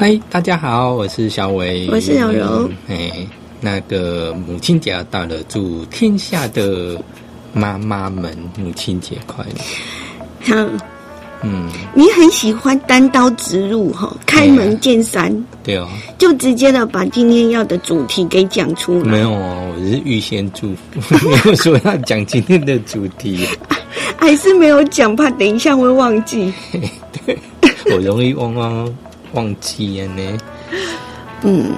嗨，大家好，我是小伟，我是小柔。哎，那个母亲节要到了，祝天下的妈妈们母亲节快乐。好，嗯，你很喜欢单刀直入哈，开门见山，对哦，就直接的把今天要的主题给讲出来。没有哦，我是预先祝福，没有说要讲今天的主题，还是没有讲，怕等一下会忘记。对，我容易忘忘忘记了呢。嗯，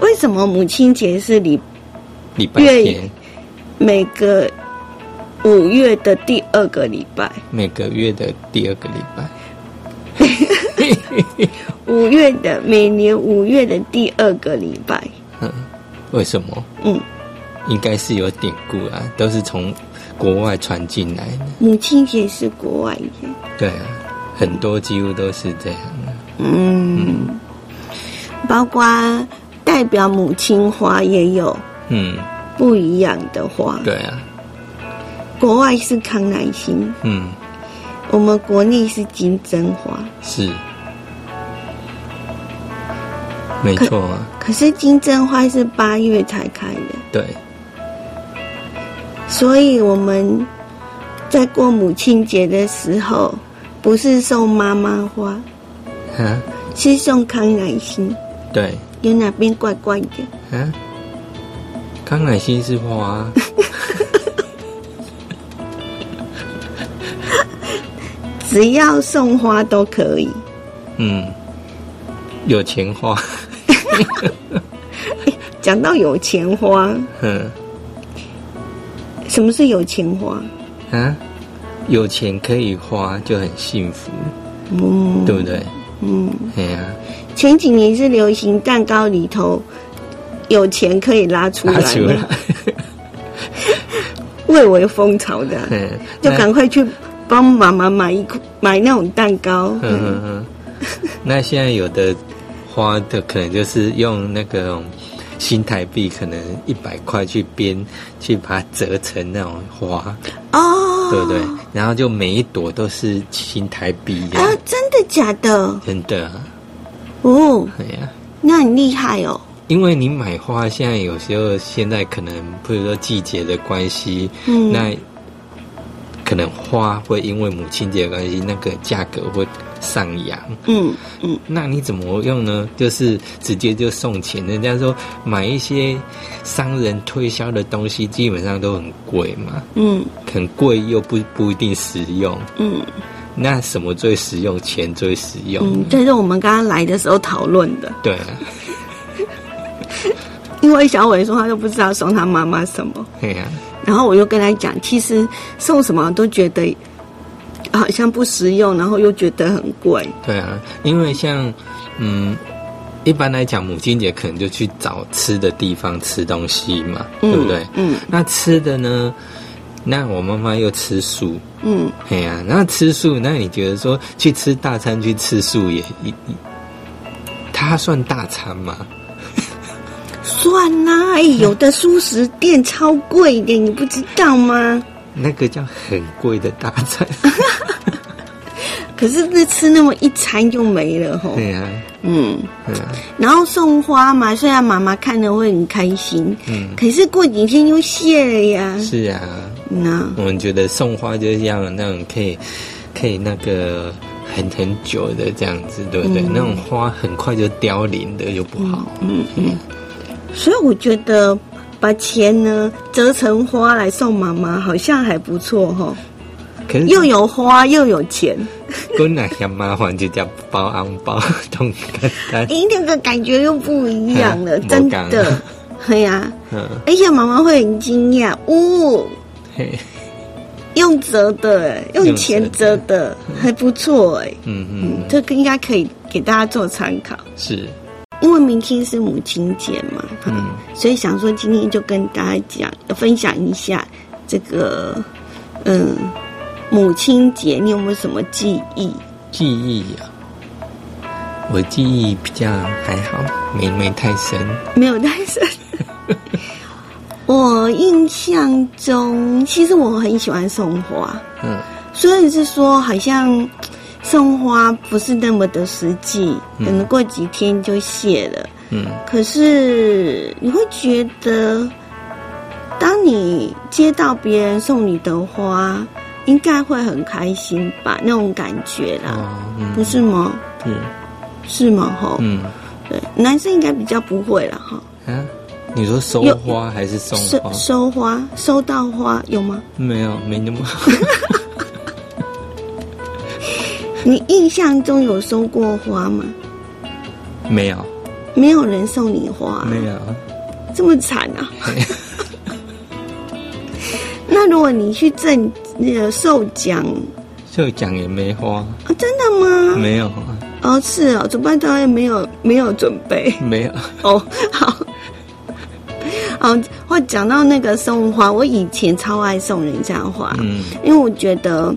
为什么母亲节是礼礼拜天，每个五月的第二个礼拜？每个月的第二个礼拜。五月的每年五月的第二个礼拜。嗯，为什么？嗯，应该是有典故啊，都是从国外传进来的。母亲节是国外的。对啊，很多几乎都是这样的。嗯，包括代表母亲花也有嗯，不一样的花。对啊，国外是康乃馨，嗯，我们国内是金针花。是，没错啊，可是金针花是八月才开的，对，所以我们在过母亲节的时候，不是送妈妈花，啊，是送康乃馨。对，有哪边怪怪的？啊，康乃馨是花，只要送花都可以。嗯，有钱花，讲到有钱花，嗯，什么是有钱花？啊，有钱可以花就很幸福，嗯，对不对？嗯，哎呀、前几年是流行蛋糕里头有钱可以拉出来拿出来吗？，蔚为风潮的就那赶快去帮妈妈买一买那种蛋糕。嗯嗯嗯。那现在有的花的可能就是用那个新台币，可能一百块去编，去把它折成那种花，哦，对不对？然后就每一朵都是新台币的，啊，真的假的？真的啊，哦，哎呀。那很厉害哦。因为你买花，现在有时候现在可能，比如说季节的关系，嗯那可能花会因为母亲节的关系，那个价格会上扬。嗯嗯，那你怎么用呢？就是直接就送钱。人家说买一些商人推销的东西，基本上都很贵嘛，嗯很贵又不不一定实用。嗯那什么最实用？钱最实用。嗯，这是我们刚刚来的时候讨论的。对啊，因为小伟说他都不知道送他妈妈什么，对呀、然后我又跟他讲，其实送什么都觉得好像不实用，然后又觉得很贵。对啊，因为像嗯，一般来讲，母亲节可能就去找吃的地方吃东西嘛，对不对？嗯那吃的呢？那我妈妈又吃素，嗯，哎呀、那吃素，那你觉得说去吃大餐去吃素也它算大餐吗？算啦、哎，有的素食店超贵的，你不知道吗？那个叫很贵的大餐，可是那吃那么一餐就没了吼。对呀、嗯，嗯然后送花嘛，虽然妈妈看了会很开心，嗯，可是过几天就谢了呀。是啊，那我们觉得送花就是要，那种可以可以那个很很久的这样子，对不对？嗯那种花很快就凋零的又不好。嗯嗯，所以我觉得把钱呢折成花来送妈妈，好像还不错哈，可是又有花又有钱，跟那嫌麻烦就叫包红包，同简单。诶，那个感觉又不一样了，嗯真的。对呀、嗯，而且妈妈会很惊讶，哦，嘿，用折的，哎用钱折的，还不错哎。嗯嗯。嗯，，这个应该可以给大家做参考，是，因为明天是母亲节嘛，所以想说今天就跟大家讲，分享一下这个，嗯，母亲节你有没有什么记忆？记忆啊，我记忆比较还好，没没太深。没有太深。我印象中，其实我很喜欢送花，嗯虽然是说好像送花不是那么的实际，可能过几天就谢了。嗯可是你会觉得，当你接到别人送你的花，应该会很开心吧？那种感觉啦，哦嗯不是吗？嗯是吗？哈、嗯对，男生应该比较不会了哈。啊，你说收花还是送收花？收花，收到花有吗？没有，没那么 你印象中有收过花吗？没有没有人送你花，没有。这么惨啊！那如果你去赠那个授奖授奖也没花，啊，真的吗？没有啊，哦，是哦，主办单位没有没有准备没有。哦，好。哦，或讲到那个送花，我以前超爱送人家花，嗯因为我觉得，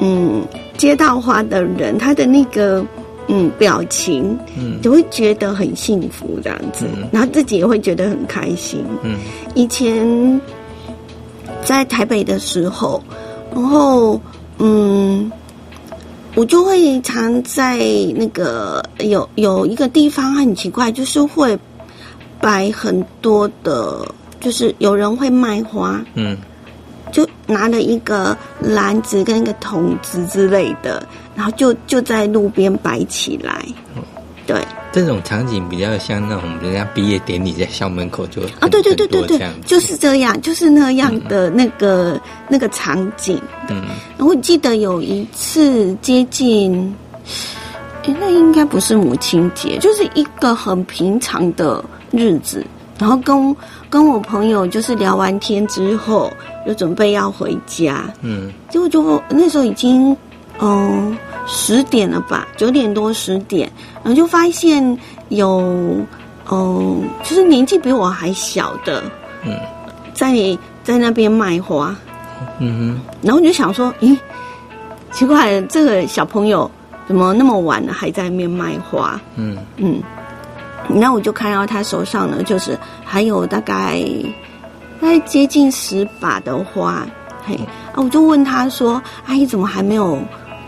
嗯，接到花的人他的那个嗯表情，嗯。就会觉得很幸福这样子，嗯。然后自己也会觉得很开心。嗯。以前在台北的时候，然后嗯，我就会常在那个有有一个地方很奇怪，就是会摆很多的，就是有人会卖花，嗯就拿了一个篮子跟一个桶子之类的，然后就就在路边摆起来。对这种场景比较像那种人家毕业典礼在校门口就啊，对对对对对就是这样，就是那样的那个、那个场景。嗯然后我记得有一次接近，诶那应该不是母亲节，就是一个很平常的日子。然后跟跟我朋友就是聊完天之后，就准备要回家，嗯。结果就那时候已经嗯十点了吧，九点多十点，然后就发现有嗯就是年纪比我还小的嗯。在在那边卖花，嗯哼。然后我就想说，咦，奇怪了，这个小朋友怎么那么晚了还在那边卖花？嗯。嗯，然后我就看到他手上呢，就是还有大概大概接近十把的花，嘿，啊，我就问他说，阿姨怎么还没有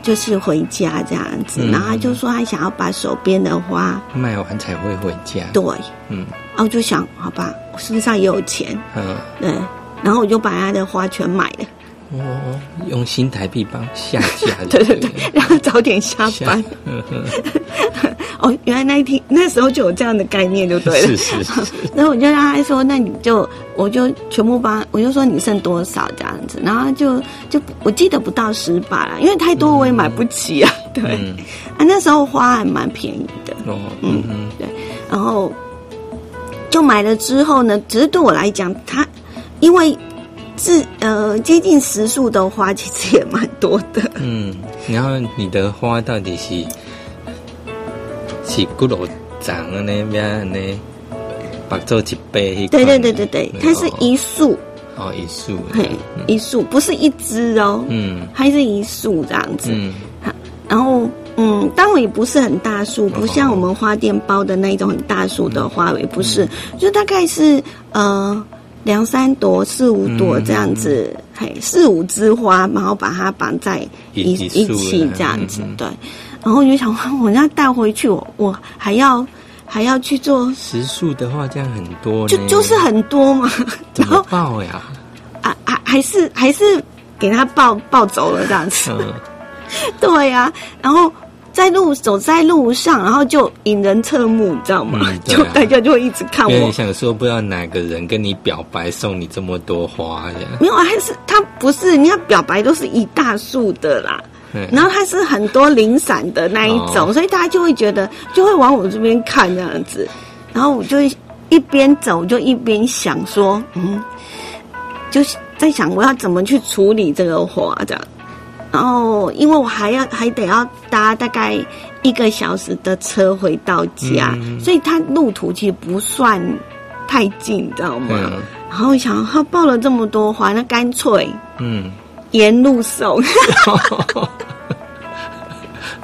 就是回家这样子？嗯。然后他就说他想要把手边的花，卖完才会回家。对，嗯。我就想，好吧，我身上也有钱，嗯。对，然后我就把他的花全买了，哦，用新台币帮下架对对 对，让他早点下下班。哦，原来那一天那时候就有这样的概念，就对了。是是是，然后 我就让他说，那你就我就全部帮，我就说你剩多少这样子，然后就就我记得不到十把啦，因为太多我也买不起啊。对，嗯啊那时候花还蛮便宜的，哦嗯哼对，然后就买了之后呢，只是对我来讲，它因为是呃接近十束的花，其实也蛮多的。嗯，然后你的花到底是是骨头长的呢，边呢，把做一杯？对对对对对，它是一束，哦一束，嘿，一束不是一支哦，嗯。它是一束这样子。嗯。然后，嗯，当然也不是很大束，不像我们花店包的那种很大束的花，也不是，就大概是呃两三朵、四五朵这样子，嘿，四五枝花，然后把它绑在一一一起的这样子对。然后我就想，我要带回去，我我还要还要去做，十束的话这样很多，就就是很多嘛，怎么然后抱呀？啊啊还是还是给他抱抱走了这样子。嗯 对呀、然后在路走在路上，然后就引人侧目，你知道吗？嗯 啊就大家就会一直看我。想说，不知道哪个人跟你表白，送你这么多花这样，没有，还是他不是，人家表白都是一大束的啦，嗯然后它是很多零散的那一种，哦。所以大家就会觉得就会往我这边看这样子，然后我就一边走就一边想说，嗯，就是在想我要怎么去处理这个花这样。然后，因为我还要还得要搭大概一个小时的车回到家，嗯。所以它路途其实不算太近，你知道吗？嗯然后我想，他抱了这么多花，那干脆嗯，沿路送，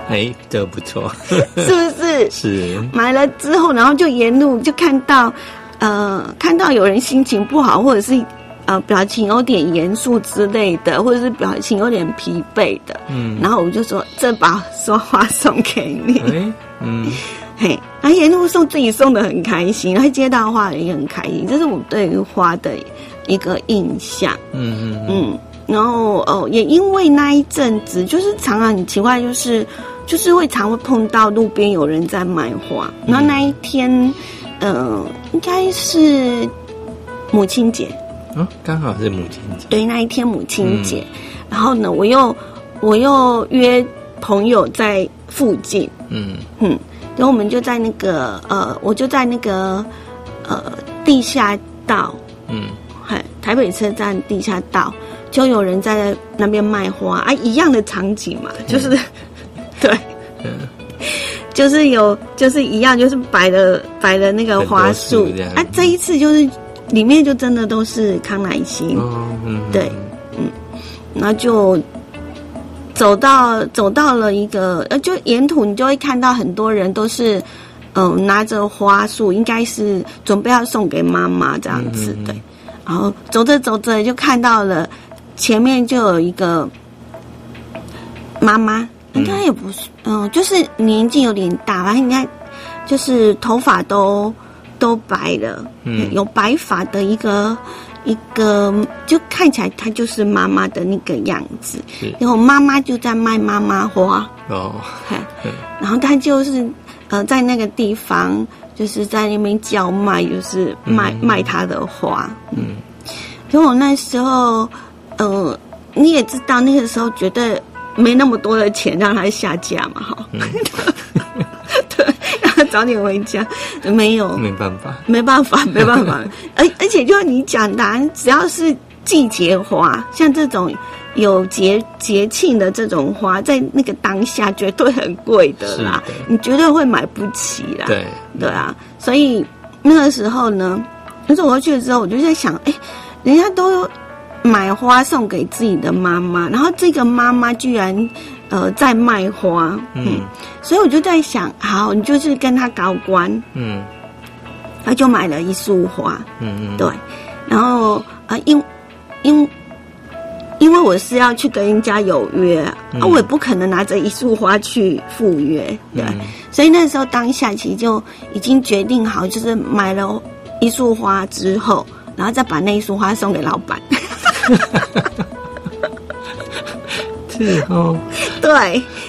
哎，这不错，是不是？是，买了之后，然后就沿路就看到，呃，看到有人心情不好，或者是呃表情有点严肃之类的，或者是表情有点疲惫的，嗯，然后我就说这把说花送给你，哎，嗯，嘿，然后沿路送自己送的很开心，然后接到花也很开心，这是我对于花的一个印象。嗯嗯嗯，嗯，然后哦，也因为那一阵子，就是常常很奇怪，就是就是会常会碰到路边有人在卖花，然后那一天，呃，应该是母亲节，嗯，刚好是母亲节，对，那一天母亲节，然后呢，我又我又约朋友在附近，嗯。嗯，然后我们就在那个呃，我就在那个呃地下道，嗯。嘿，台北车站地下道，就有人在那边卖花。啊，一样的场景嘛，就是、对，嗯，就是有就是一样，就是摆的摆的那个花束。啊，这一次就是里面就真的都是康乃馨，哦，嗯，对然后就走到走到了一个呃，就沿途你就会看到很多人都是。嗯，拿着花束，应该是准备要送给妈妈这样子，嗯嗯嗯。对。然后走着走着就看到了前面就有一个妈妈，应该也不是，嗯，就是年纪有点大，反正应该就是头发都都白了，嗯。有白发的一个一个，就看起来她就是妈妈的那个样子。然后妈妈就在卖妈妈花，哦，然后她就是呃在那个地方就是在那边叫卖，就是卖、嗯。卖她的花，嗯。因为我那时候，呃，你也知道，那个时候绝对没那么多的钱让他下架嘛，哈。嗯。对，让他早点回家，没有，没办法，没办法，没办法。而而且就是你讲的啊，只要是季节花，像这种有节节庆的这种花，在那个当下绝对很贵的啦。的，你绝对会买不起啦。对，对啊，所以那个时候呢，那时候我回去了之后，我就在想，哎，人家都买花送给自己的妈妈，然后这个妈妈居然呃在卖花，嗯。所以我就在想，好，你就是跟他搞关，嗯。他就买了一束花，嗯嗯，对，然后呃，因因因为我是要去跟人家有约、嗯。啊，我也不可能拿着一束花去赴约，对，嗯。所以那时候当下其实就已经决定好，就是买了一束花之后，然后再把那一束花送给老板。是哦，对，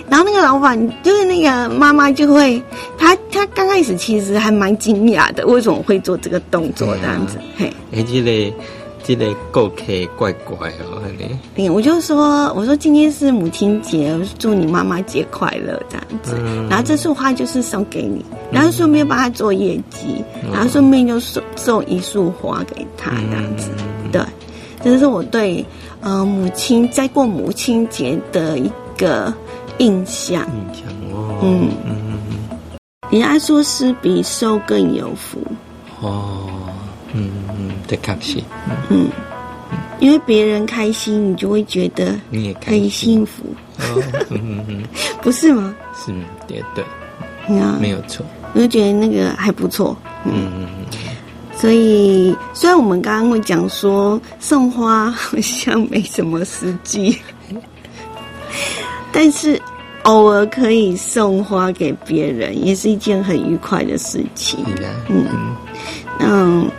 然后那个老板就是那个妈妈就会，她她刚开始其实还蛮惊讶的，为什么会做这个动作这样子？嘿，哎，这个这个顾客怪怪哦，安尼，嗯，我就说，我说今天是母亲节，祝你妈妈节快乐这样子。嗯然后这束花就是送给你，然后顺便帮他做业绩，嗯然后顺便就送送一束花给他这样子。这是我对呃母亲在过母亲节的一个印象。印象哦，嗯。嗯嗯人家说施比受更有福，嗯，哦，嗯嗯，的确是，嗯。嗯，因为别人开心，你就会觉得你也开很心，幸福，哦，嗯嗯嗯，不是吗？是对对，你看，没有错，我就觉得那个还不错。嗯嗯嗯，所以，虽然我们刚刚会讲说送花好像没什么实际，但是偶尔可以送花给别人，也是一件很愉快的事情。嗯。嗯，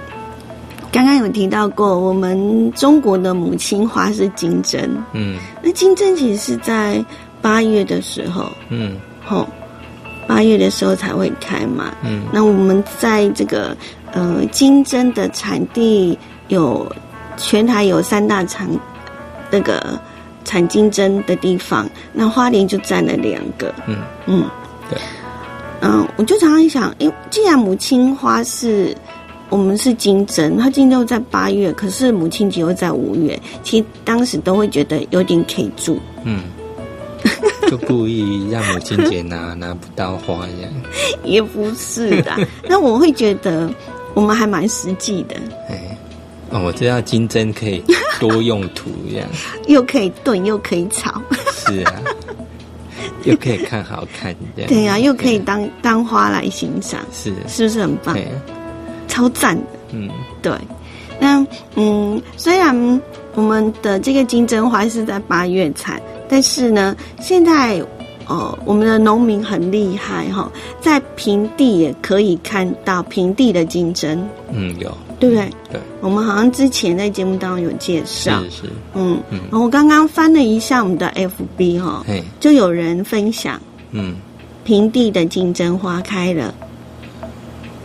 刚刚有提到过，我们中国的母亲花是金针，嗯。那金针其实是在八月的时候，嗯。吼，八月的时候才会开嘛。嗯。那我们在这个呃金针的产地有全台有三大产那个产金针的地方，那花莲就占了两个。嗯。嗯，对，嗯，我就常常想，因为既然母亲花是我们是金针，它金针在八月，可是母亲节又在五月，其实当时都会觉得有点 K 住。嗯，就故意让母亲节拿拿不到花一样，也不是的，那我会觉得我们还蛮实际的，哎，哦，我知道金针可以多用途这样，又可以炖，又可以炒，是啊，又可以看好看这样，对呀、又可以当当花来欣赏，是。是不是很棒？对，超赞的，嗯。对。那嗯，虽然我们的这个金针花是在八月采，但是呢，现在呃，我们的农民很厉害哈，在平地也可以看到平地的竞争，嗯，有，对不对？对，我们好像之前在节目当中有介绍，是是，嗯嗯。然后我刚刚翻了一下我们的 FB 哈，嘿，就有人分享嗯，平地的竞争花开了。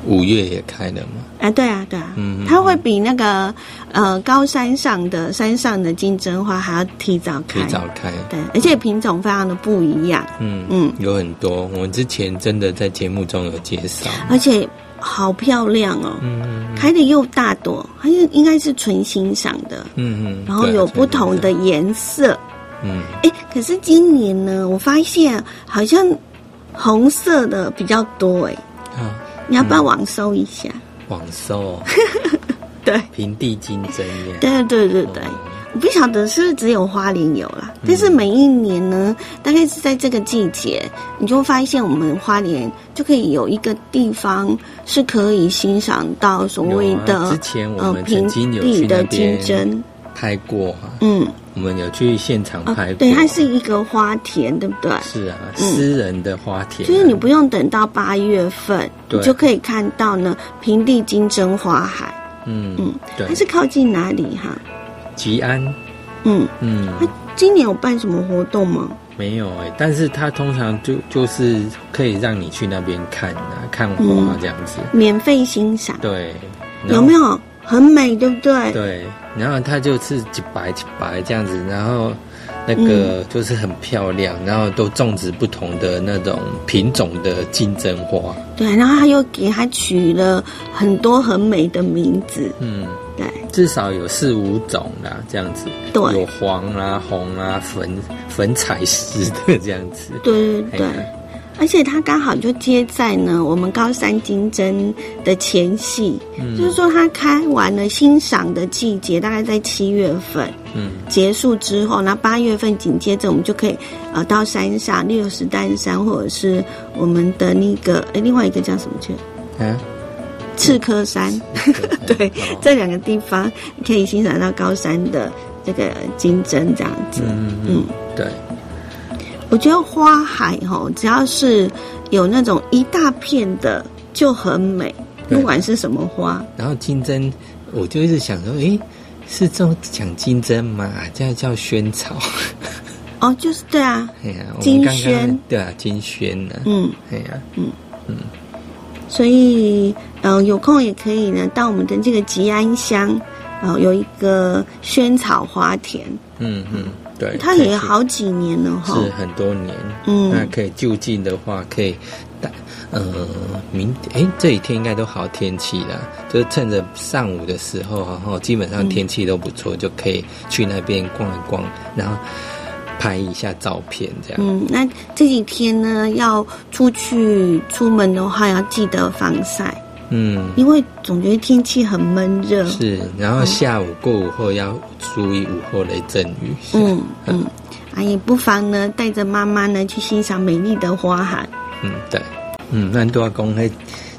五月也开了嘛，啊，对啊，对啊，嗯嗯它会比那个呃高山上的山上的金针花还要提早开，提早开，对，而且品种非常的不一样，嗯嗯。有很多，我们之前真的在节目中有介绍，而且好漂亮哦，嗯开的又大朵，它是应该是纯欣赏的，嗯嗯，然后有不同，的颜色，嗯，哎，可是今年呢，我发现好像红色的比较多，哎，啊，你要不要网搜一下？网搜？对，平地金针呀，对对对对。哦。我不晓得是不是只有花莲有啦，但是每一年呢，大概是在这个季节，你就会发现我们花莲就可以有一个地方是可以欣赏到所谓的、啊之前我们呃平曾经有地的去那边金针，拍过啊，嗯，我们有去现场哦拍过，对，它是一个花田，对不对？是啊，私人的花田啊，就是你不用等到八月份，你就可以看到呢平地金针花海。嗯嗯，对。它，是靠近哪里哈？吉安，嗯，嗯，它今年有办什么活动吗？没有哎、但是它通常就就是可以让你去那边看啊，看花嗯。这样子，免费欣赏，对，有没有很美，对不对？对，然后它就是几白几白这样子，然后那个就是很漂亮，然后都种植不同的那种品种的金针花，对，然后他又给它取了很多很美的名字，嗯，对。至少有四五种啦，这样子，对。有黄啊、红啊、粉粉彩石的这样子，对对对而且它刚好就接在呢我们高山金针的前戏，嗯。就是说它开完了欣赏的季节，大概在七月份嗯。结束之后，那八月份紧接着我们就可以呃到山上，例如石丹山或者是我们的那个诶另外一个叫什么去？啊，赤科山，对哦，这两个地方可以欣赏到高山的这个金针这样子。嗯嗯，对，我觉得花海哈，只要是有那种一大片的就很美，不管是什么花。然后金针，我就一直想说，诶，是这种讲金针吗？这样叫萱草。哦，就是对啊，哎呀，金萱。对啊，金萱呢、嗯，哎呀，所以呃有空也可以呢到我们的这个吉安乡，呃有一个萱草花田，嗯嗯，对，它也好几年了哈。是很多年，嗯。那可以就近的话，可以带呃明哎这几天应该都好天气啦，就是趁着上午的时候，然后基本上天气都不错，就可以去那边逛一逛，然后拍一下照片这样。嗯，那这几天呢，要出去出门的话，要记得防晒，嗯，因为总觉得天气很闷热。是，然后下午过午后要注意午后雷阵雨。嗯嗯，啊，也不妨呢，带着妈妈呢去欣赏美丽的花海。嗯，对，嗯，那多公开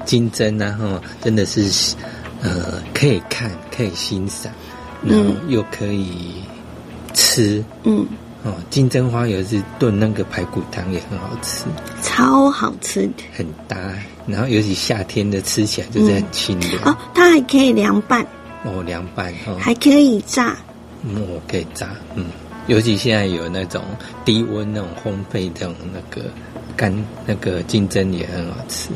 金针啊，哈，真的是呃可以看，可以欣赏，然后又可以吃。嗯，哦，金针花有一次炖那个排骨汤也很好吃，超好吃的很搭。然后尤其夏天的吃起来就是很清凉。哦，它还可以凉拌，哦，凉拌哦，还可以炸。嗯，我可以炸。嗯，尤其现在有那种低温那种烘焙这种那个干那个金针也很好吃。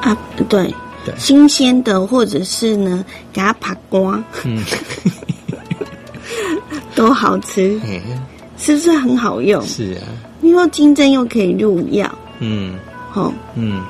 啊，对，对。新鲜的或者是呢，给它扒光，嗯，都好吃，嘿。是不是很好用？是啊，因为金针又可以入药，嗯。哦、嗯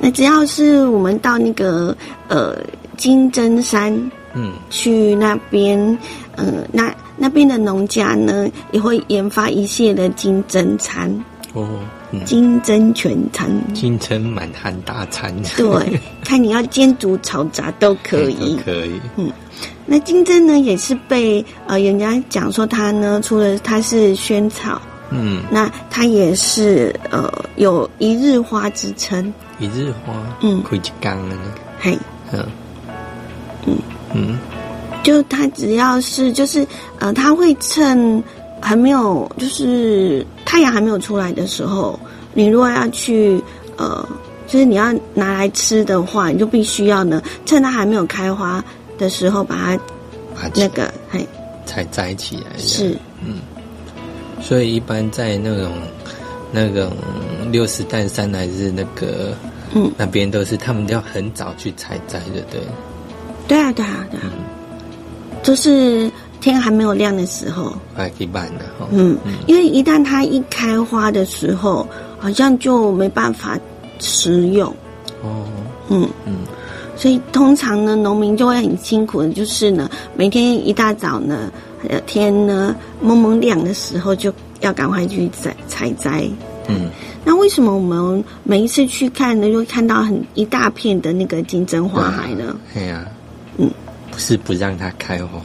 那只要是我们到那个呃金针山嗯，去那边，呃，那那边的农家呢也会研发一系列的金针餐、哦，嗯，金针全餐。金针满汉大餐，对，看你要煎煮炒炸都可以 都。可以。嗯那金针呢，也是被呃人家讲说它呢，除了它是萱草，嗯，那它也是呃有一日花之称。一日花，嗯。开一缸啊，嘿，嗯。嗯。嗯，就它只要是就是呃，它会趁还没有就是太阳还没有出来的时候，你如果要去呃，就是你要拿来吃的话，你就必须要呢，趁它还没有开花的时候把它把那个嘿。才摘起来。是，所以一般在那种那种六十担山还是那个嗯，那边都是他们要很早去采摘的，对。对啊对啊对啊，就是天还没有亮的时候，还可以办的哈。嗯，因为一旦它一开花的时候，好像就没办法食用，哦，嗯。嗯，所以通常呢，农民就会很辛苦的，就是呢，每天一大早呢，呃，天呢蒙蒙亮的时候，就要赶快去采采摘。嗯，那为什么我们每一次去看呢，就会看到很一大片的那个金针花海呢？哎呀，嗯，不是不让它开花，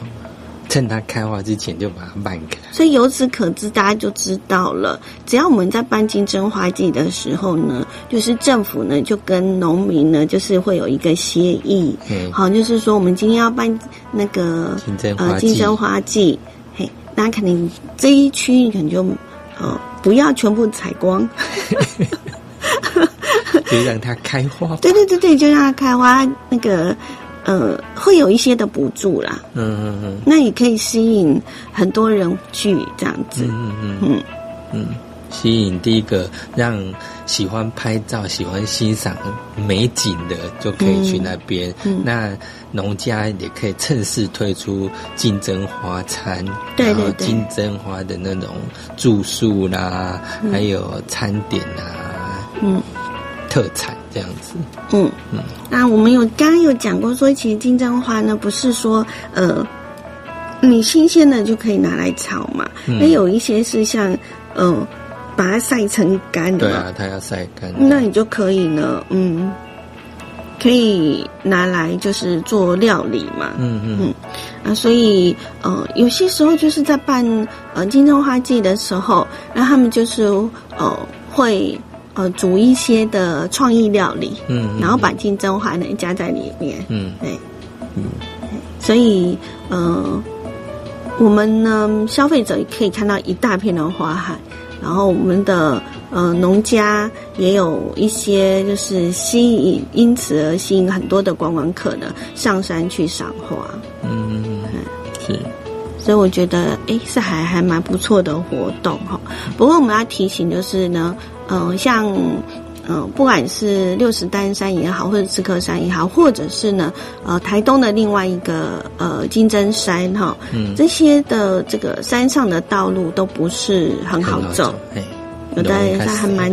趁它开花之前就把它办开。所以由此可知，大家就知道了，只要我们在办金针花季的时候呢，就是政府呢就跟农民呢就是会有一个协议，嗯好，就是说我们今天要办那个金针花金针花季，嘿，那肯定这一区你可能就呃不要全部采光，就让它开花。对对对对，就让它开花，那个呃会有一些的补助啦，嗯嗯嗯。那也可以吸引很多人去这样子，嗯嗯嗯。嗯，吸引第一个让喜欢拍照、喜欢欣赏美景的就可以去那边。嗯那农家也可以趁势推出金针花餐，对然后对对。金针花的那种住宿啦，还有餐点啊，嗯。特产这样子。嗯，那我们有刚刚有讲过说，其实金针花呢，不是说呃，你新鲜的就可以拿来炒嘛，嗯。那、有一些是像呃，把它晒成干对啊，它要晒干。那你就可以呢，嗯，可以拿来就是做料理嘛，嗯嗯。嗯。啊，所以呃，有些时候就是在办呃金针花季的时候，那他们就是呃会呃煮一些的创意料理，嗯嗯然后把金针花呢加在里面，嗯对，所以呃，我们呢消费者也可以看到一大片的花海，然后我们的呃农家也有一些就是吸引，因此而吸引很多的观光客呢上山去赏花。嗯嗯，是。所以我觉得，诶，是还还蛮不错的活动哈。不过我们要提醒就是呢，呃，像呃，不管是六十丹山也好，或者刺客山也好，或者是呢，呃，台东的另外一个呃金针山哈，嗯。这些的这个山上的道路都不是很好走，，哎，有的它还蛮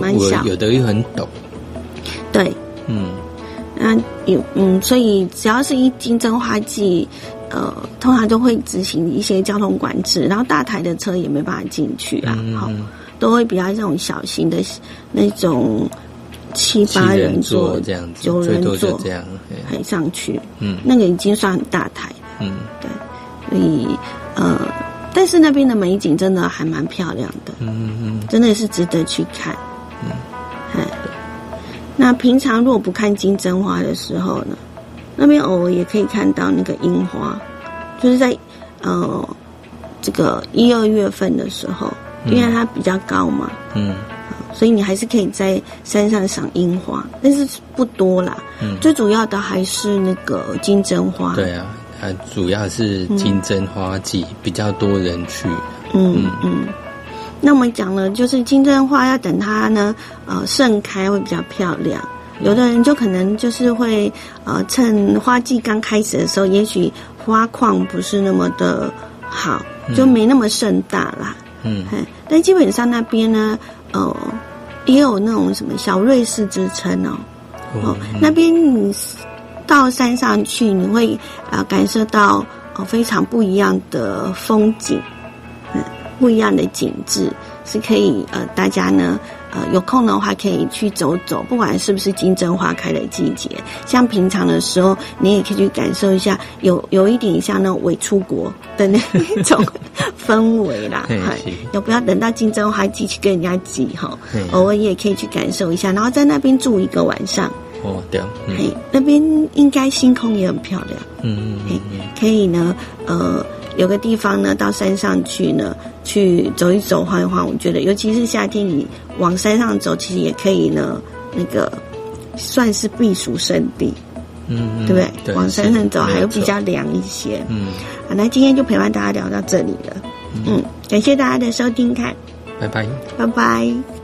蛮小。有的又很陡，对，嗯。那有嗯，所以只要是一金针花季，呃，通常都会执行一些交通管制，然后大台的车也没办法进去啊，好、嗯嗯都会比较这种小型的那种七七八人座座、这样子，九人座这样，很上去，嗯。那个已经算很大台。了，嗯所以呃，但是那边的美景真的还蛮漂亮的，嗯嗯真的是值得去看。嗯。哎，那平常如果不看金针花的时候呢，那边偶尔也可以看到那个樱花，就是在呃这个一二月份的时候，因为它比较高嘛，嗯所以你还是可以在山上赏樱花，但是不多啦。嗯，最主要的还是那个金针花。对啊，它主要是金针花季比较多人去，嗯嗯。那我们讲了，就是金针花要等它呢，呃，盛开会比较漂亮。有的人就可能就是会，呃，趁花季刚开始的时候，也许花况不是那么的好，就没那么盛大啦。嗯嗯，但基本上那边呢，呃，也有那种什么小瑞士之称哦。哦，那边你到山上去，你会呃感受到呃非常不一样的风景，嗯，不一样的景致，是可以呃大家呢呃有空的话可以去走走，不管是不是金针花开的季节，像平常的时候，你也可以去感受一下，有有一点像那种伪出国的那种 氛围啦，嘿要不要等到金针花季去跟人家挤哈，偶尔也可以去感受一下，然后在那边住一个晚上。哦，对，那边应该星空也很漂亮。嗯嗯嗯可以呢，呃，有个地方呢，到山上去呢，去走一走、晃一晃。我觉得，尤其是夏天，你往山上走，其实也可以呢，那个算是避暑胜地，嗯嗯，对不对？往山上走是还有比较凉一些。嗯，好，那今天就陪伴大家聊到这里了。嗯，感谢大家的收听看，拜拜。拜拜。